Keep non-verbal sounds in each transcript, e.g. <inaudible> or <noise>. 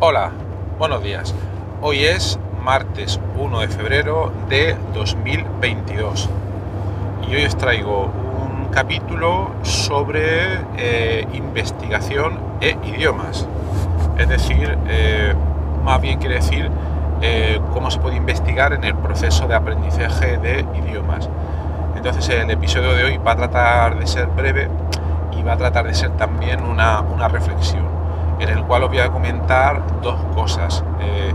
Hola, buenos días. Hoy es martes 1 de febrero de 2022 y hoy os traigo un capítulo sobre eh, investigación e idiomas. Es decir, eh, más bien quiere decir eh, cómo se puede investigar en el proceso de aprendizaje de idiomas. Entonces el episodio de hoy va a tratar de ser breve y va a tratar de ser también una reflexión en el cual os voy a comentar dos cosas. Eh,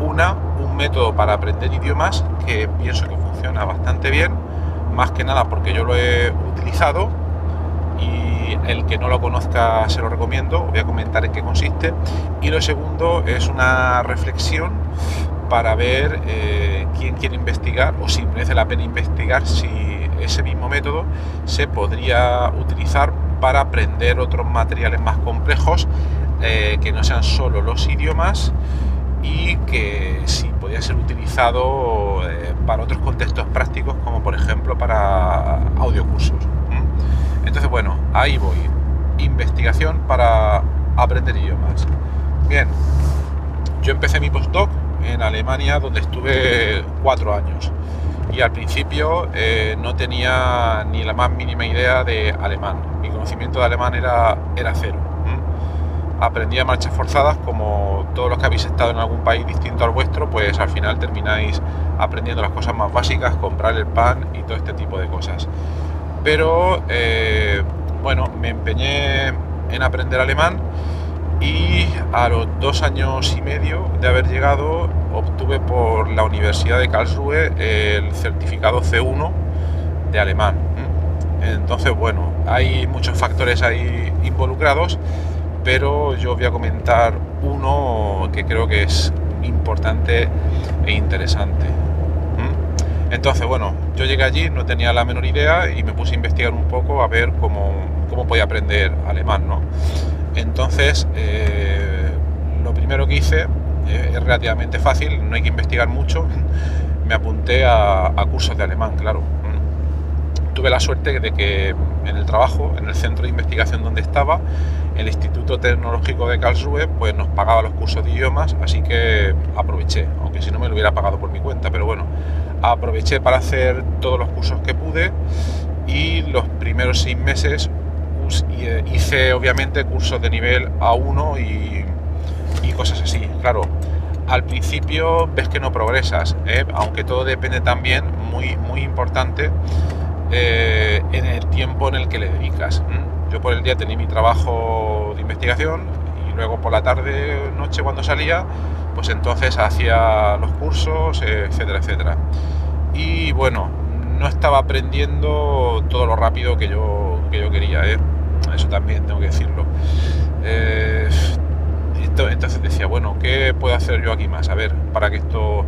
una, un método para aprender idiomas que pienso que funciona bastante bien, más que nada porque yo lo he utilizado y el que no lo conozca se lo recomiendo, voy a comentar en qué consiste. Y lo segundo es una reflexión para ver eh, quién quiere investigar o si merece la pena investigar si ese mismo método se podría utilizar para aprender otros materiales más complejos eh, que no sean solo los idiomas y que sí podía ser utilizado eh, para otros contextos prácticos como por ejemplo para audiocursos. Entonces bueno, ahí voy. Investigación para aprender idiomas. Bien, yo empecé mi postdoc en Alemania donde estuve cuatro años y al principio eh, no tenía ni la más mínima idea de alemán. Mi conocimiento de alemán era, era cero aprendí a marchas forzadas, como todos los que habéis estado en algún país distinto al vuestro, pues al final termináis aprendiendo las cosas más básicas, comprar el pan y todo este tipo de cosas. Pero eh, bueno, me empeñé en aprender alemán y a los dos años y medio de haber llegado obtuve por la Universidad de Karlsruhe el certificado C1 de alemán. Entonces, bueno, hay muchos factores ahí involucrados pero yo voy a comentar uno que creo que es importante e interesante. Entonces, bueno, yo llegué allí, no tenía la menor idea y me puse a investigar un poco a ver cómo, cómo podía aprender alemán, ¿no? Entonces, eh, lo primero que hice eh, es relativamente fácil, no hay que investigar mucho, <laughs> me apunté a cursos de alemán, claro tuve la suerte de que en el trabajo, en el centro de investigación donde estaba, el Instituto Tecnológico de Karlsruhe, pues nos pagaba los cursos de idiomas, así que aproveché, aunque si no me lo hubiera pagado por mi cuenta, pero bueno, aproveché para hacer todos los cursos que pude y los primeros seis meses eh, hice obviamente cursos de nivel A1 y, cosas así. Claro, al principio ves que no progresas, ¿eh? aunque todo depende también, muy, muy importante, eh, en el tiempo en el que le dedicas. Yo por el día tenía mi trabajo de investigación y luego por la tarde, noche cuando salía, pues entonces hacía los cursos, etcétera, etcétera. Y bueno, no estaba aprendiendo todo lo rápido que yo, que yo quería, ¿eh? eso también tengo que decirlo. Eh, entonces decía, bueno, ¿qué puedo hacer yo aquí más? A ver, para que esto,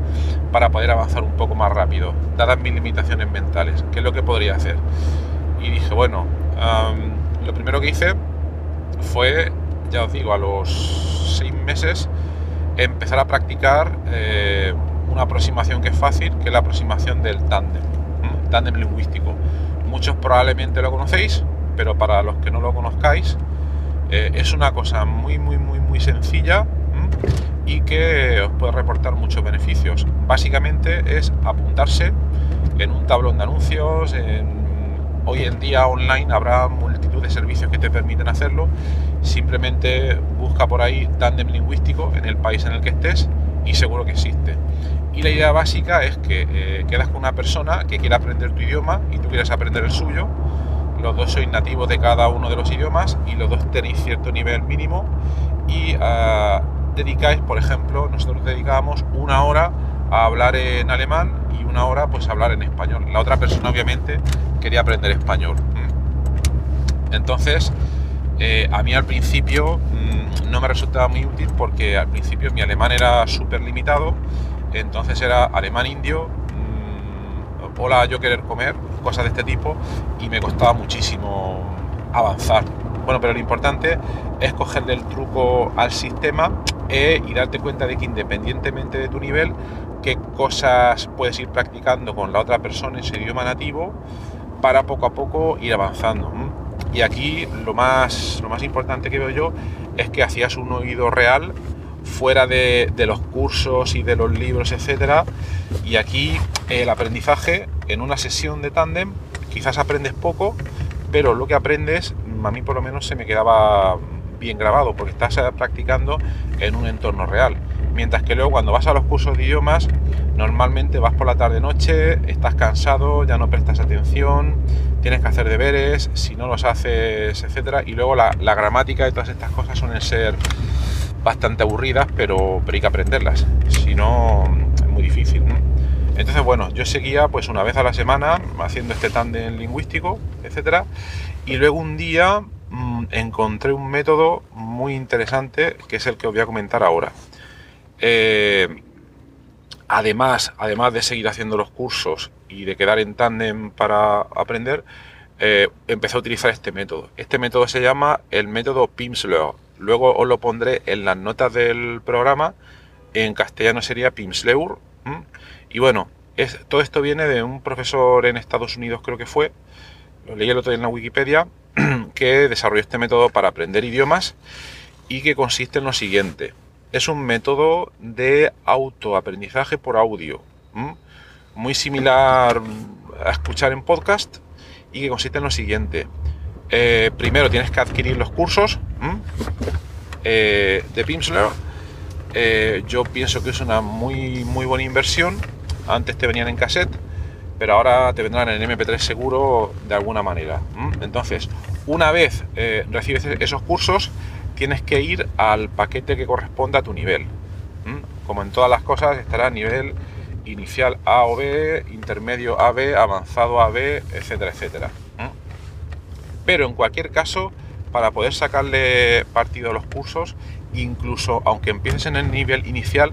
para poder avanzar un poco más rápido, dadas mis limitaciones mentales, ¿qué es lo que podría hacer? Y dije, bueno, lo primero que hice fue, ya os digo, a los seis meses, empezar a practicar eh, una aproximación que es fácil, que es la aproximación del tándem, tándem lingüístico. Muchos probablemente lo conocéis, pero para los que no lo conozcáis, eh, es una cosa muy, muy, muy, muy sencilla y que os puede reportar muchos beneficios. Básicamente es apuntarse en un tablón de anuncios, hoy en día online habrá multitud de servicios que te permiten hacerlo. Simplemente busca por ahí tandem lingüístico en el país en el que estés y seguro que existe. Y la idea básica es que eh, quedas con una persona que quiera aprender tu idioma y tú quieres aprender el suyo los dos sois nativos de cada uno de los idiomas y los dos tenéis cierto nivel mínimo y ah, dedicáis, por ejemplo, nosotros dedicábamos una hora a hablar en alemán y una hora pues a hablar en español. La otra persona obviamente quería aprender español. Entonces, eh, a mí al principio mm, no me resultaba muy útil porque al principio mi alemán era súper limitado, entonces era alemán indio, mm, hola yo querer comer, cosas de este tipo, y me costaba muchísimo avanzar. Bueno, pero lo importante es cogerle el truco al sistema e, y darte cuenta de que independientemente de tu nivel, qué cosas puedes ir practicando con la otra persona en su idioma nativo para poco a poco ir avanzando. Y aquí lo más, lo más importante que veo yo es que hacías un oído real fuera de, los cursos y de los libros, etcétera. Y aquí el aprendizaje en una sesión de tándem, quizás aprendes poco, pero lo que aprendes, a mí por lo menos se me quedaba bien grabado, porque estás practicando en un entorno real. Mientras que luego cuando vas a los cursos de idiomas, normalmente vas por la tarde-noche, estás cansado, ya no prestas atención, tienes que hacer deberes, si no los haces, etcétera. Y luego la, gramática y todas estas cosas suelen ser bastante aburridas, pero, hay que aprenderlas. Si no, es muy difícil. Entonces, bueno, yo seguía pues una vez a la semana haciendo este tándem lingüístico, etcétera. Y luego un día mm, encontré un método muy interesante que es el que os voy a comentar ahora. Eh, además, además de seguir haciendo los cursos y de quedar en tándem para aprender, eh, empecé a utilizar este método. Este método se llama el método Pimsleur. Luego os lo pondré en las notas del programa. En castellano sería Pimsleur. Y bueno, todo esto viene de un profesor en Estados Unidos, creo que fue, lo leí el otro día en la Wikipedia, <clears throat> que desarrolló este método para aprender idiomas y que consiste en lo siguiente es un método de autoaprendizaje por audio, muy similar a escuchar en podcast y que consiste en lo siguiente. Eh, primero tienes que adquirir los cursos eh, de Pimsleur. Eh, yo pienso que es una muy, muy buena inversión. Antes te venían en cassette, pero ahora te vendrán en MP3 seguro de alguna manera. Entonces, una vez recibes esos cursos, tienes que ir al paquete que corresponda a tu nivel. Como en todas las cosas, estará nivel inicial A o B, intermedio AB, avanzado AB, etcétera, etcétera. Pero en cualquier caso, para poder sacarle partido a los cursos, incluso aunque empieces en el nivel inicial,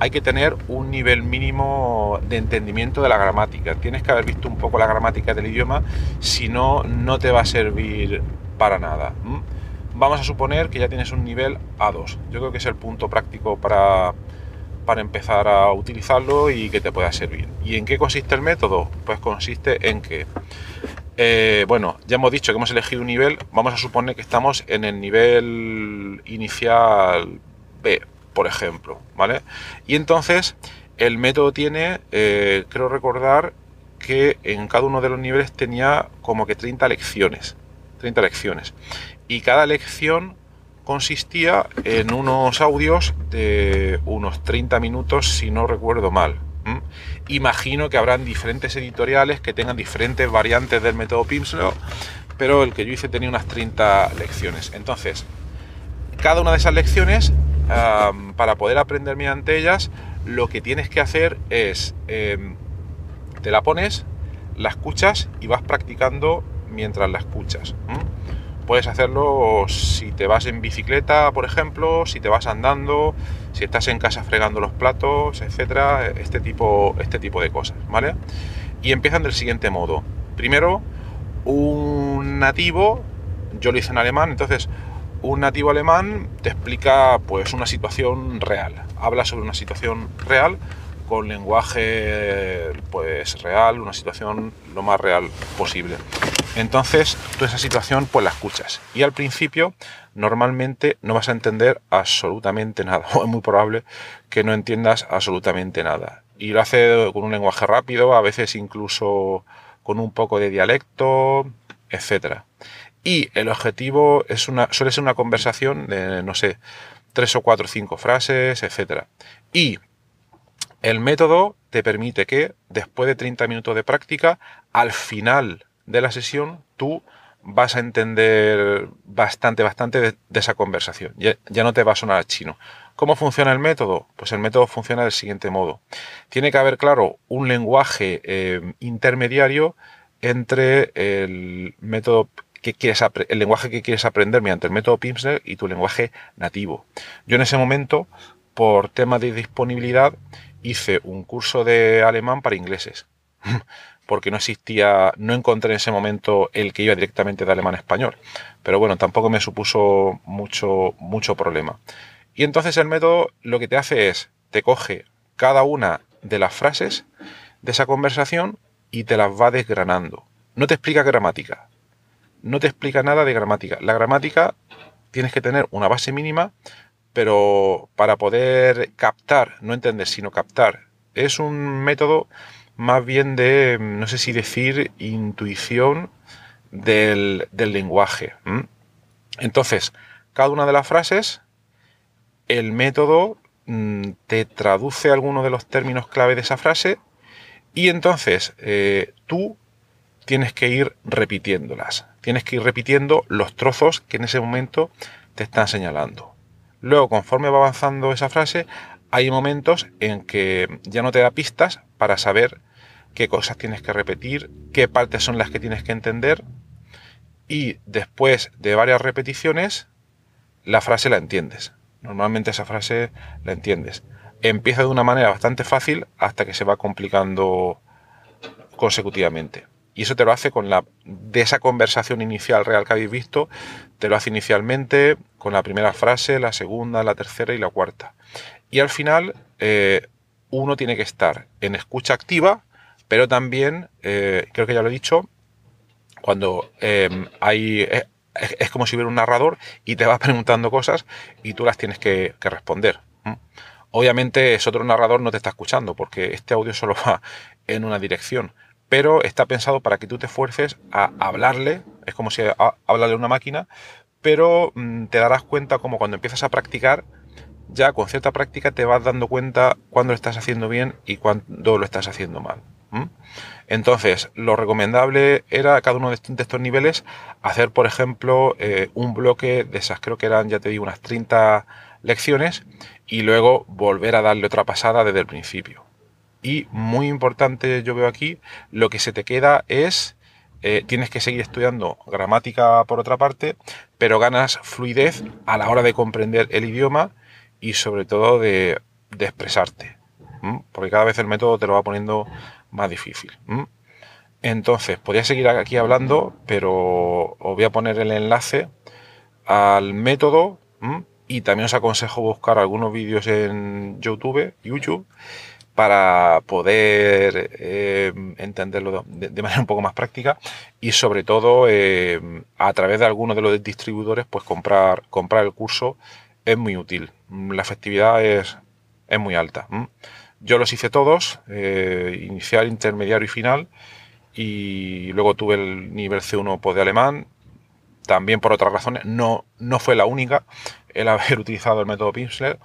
hay que tener un nivel mínimo de entendimiento de la gramática. Tienes que haber visto un poco la gramática del idioma, si no, no te va a servir para nada vamos a suponer que ya tienes un nivel A2. Yo creo que es el punto práctico para, para empezar a utilizarlo y que te pueda servir. ¿Y en qué consiste el método? Pues consiste en que, eh, bueno, ya hemos dicho que hemos elegido un nivel, vamos a suponer que estamos en el nivel inicial B, por ejemplo, ¿vale? Y entonces el método tiene, eh, creo recordar, que en cada uno de los niveles tenía como que 30 lecciones. 30 lecciones y cada lección consistía en unos audios de unos 30 minutos, si no recuerdo mal. Imagino que habrán diferentes editoriales que tengan diferentes variantes del método Pimsleur, pero el que yo hice tenía unas 30 lecciones. Entonces, cada una de esas lecciones, para poder aprender mediante ellas, lo que tienes que hacer es, em, te la pones, la escuchas y vas practicando mientras la escuchas. Puedes hacerlo si te vas en bicicleta, por ejemplo, si te vas andando, si estás en casa fregando los platos, etcétera, este tipo, este tipo de cosas, ¿vale? Y empiezan del siguiente modo. Primero, un nativo, yo lo hice en alemán, entonces un nativo alemán te explica pues una situación real, habla sobre una situación real con lenguaje pues real, una situación lo más real posible. Entonces, tú esa situación pues la escuchas y al principio normalmente no vas a entender absolutamente nada, <laughs> o es muy probable que no entiendas absolutamente nada. Y lo hace con un lenguaje rápido, a veces incluso con un poco de dialecto, etcétera. Y el objetivo es una, suele ser una conversación de, no sé, tres o cuatro o cinco frases, etcétera. Y el método te permite que después de 30 minutos de práctica, al final de la sesión, tú vas a entender bastante, bastante de, esa conversación. Ya, no te va a sonar a chino. ¿Cómo funciona el método? Pues el método funciona del siguiente modo. Tiene que haber, claro, un lenguaje eh, intermediario entre el método que quieres el lenguaje que quieres aprender mediante el método Pimsleur y tu lenguaje nativo. Yo en ese momento, por tema de disponibilidad, hice un curso de alemán para ingleses. <laughs> porque no existía, no encontré en ese momento el que iba directamente de alemán a español. Pero bueno, tampoco me supuso mucho, mucho problema. Y entonces el método lo que te hace es, te coge cada una de las frases de esa conversación y te las va desgranando. No te explica gramática. No te explica nada de gramática. La gramática tienes que tener una base mínima, pero para poder captar, no entender, sino captar, es un método más bien de, no sé si decir, intuición del, lenguaje. Entonces, cada una de las frases, el método mm, te traduce algunos de los términos clave de esa frase y entonces eh, tú tienes que ir repitiéndolas. Tienes que ir repitiendo los trozos que en ese momento te están señalando. Luego, conforme va avanzando esa frase, hay momentos en que ya no te da pistas para saber qué cosas tienes que repetir, qué partes son las que tienes que entender y después de varias repeticiones la frase la entiendes. Normalmente esa frase la entiendes. Empieza de una manera bastante fácil hasta que se va complicando consecutivamente. Y eso te lo hace con la de esa conversación inicial real que habéis visto, te lo hace inicialmente con la primera frase, la segunda, la tercera y la cuarta. Y al final, eh, uno tiene que estar en escucha activa, pero también, eh, creo que ya lo he dicho, cuando em, hay... Eh, es, como si hubiera un narrador y te va <laughs> preguntando cosas y tú las tienes que, responder. Obviamente, ese otro narrador no te está escuchando porque este audio solo <laughs> va en una dirección, pero está pensado para que tú te esfuerces a hablarle, es como si hablarle a una máquina, pero mm, te darás cuenta como cuando empiezas a practicar, ya con cierta práctica te vas dando cuenta cuándo lo estás haciendo bien y cuándo lo estás haciendo mal. Entonces, lo recomendable era cada uno de estos niveles hacer, por ejemplo, eh, un bloque de esas, creo que eran, ya te digo, unas 30 lecciones y luego volver a darle otra pasada desde el principio. Y muy importante, yo veo aquí, lo que se te queda es, eh, tienes que seguir estudiando gramática por otra parte, pero ganas fluidez a la hora de comprender el idioma y sobre todo de, expresarte. Porque cada vez el método te lo va poniendo más difícil. Entonces, podría seguir aquí hablando, pero os voy a poner el enlace al método y también os aconsejo buscar algunos vídeos en YouTube, YouTube para poder eh, entenderlo de, manera un poco más práctica y sobre todo eh, a través de algunos de los distribuidores pues comprar, comprar el curso es muy útil. La efectividad es, es muy alta. Yo los hice todos, eh, inicial, intermediario y final, y luego tuve el nivel C1 pues, de alemán, también por otras razones, no, no fue la única el haber <laughs> utilizado el método Pimsleur.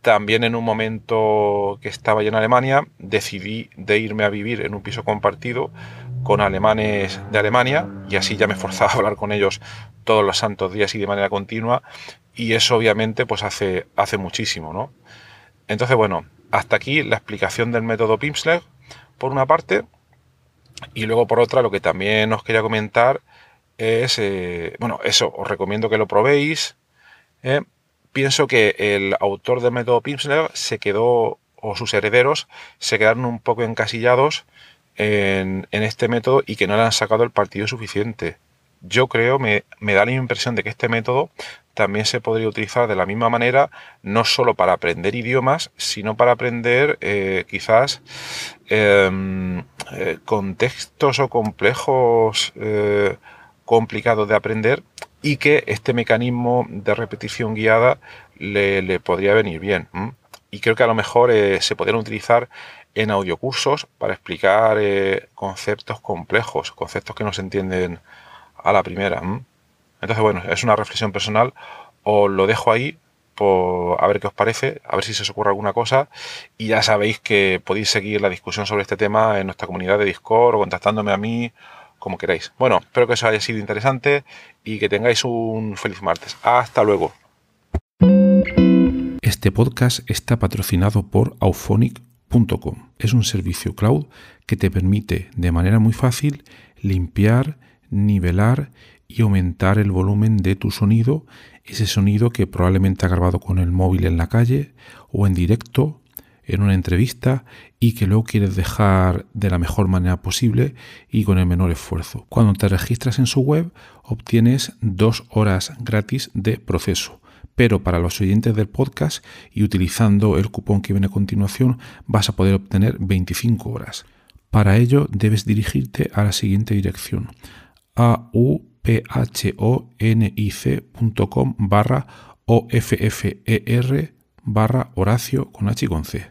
También en un momento que estaba yo en Alemania, decidí de irme a vivir en un piso compartido con alemanes de Alemania y así ya me forzaba a hablar con ellos todos los santos días y de manera continua y eso obviamente pues hace, hace muchísimo, ¿no? Entonces, bueno, hasta aquí la explicación del método Pimsleur, por una parte, y luego por otra, lo que también os quería comentar es, eh, bueno, eso, os recomiendo que lo probéis. ¿Eh? pienso que el autor del método Pimsleur se quedó, o sus herederos, se quedaron un poco encasillados en, en este método y que no le han sacado el partido suficiente yo creo, me, da la impresión de que este método también se podría utilizar de la misma manera, no solo para aprender idiomas, sino para aprender eh, quizás em, eh, contextos o complejos complicados de aprender y que este mecanismo de repetición guiada le, podría venir bien. Y creo que a lo mejor se podrían utilizar en audiocursos para explicar conceptos complejos, conceptos que no se entienden a la primera. Entonces, bueno, es una reflexión personal. Os lo dejo ahí por a ver qué os parece, a ver si se os ocurre alguna cosa. Y ya sabéis que podéis seguir la discusión sobre este tema en nuestra comunidad de Discord o contactándome a mí como queráis. Bueno, espero que os haya sido interesante y que tengáis un feliz martes. Hasta luego. Este podcast está patrocinado por auphonic.com. Es un servicio cloud que te permite de manera muy fácil limpiar, nivelar y aumentar el volumen de tu sonido, ese sonido que probablemente ha grabado con el móvil en la calle o en directo en una entrevista y que luego quieres dejar de la mejor manera posible y con el menor esfuerzo. Cuando te registras en su web obtienes dos horas gratis de proceso. Pero para los oyentes del podcast y utilizando el cupón que viene a continuación vas a poder obtener 25 horas. Para ello debes dirigirte a la siguiente dirección auphonic.com barra offer barra Horacio con H con C.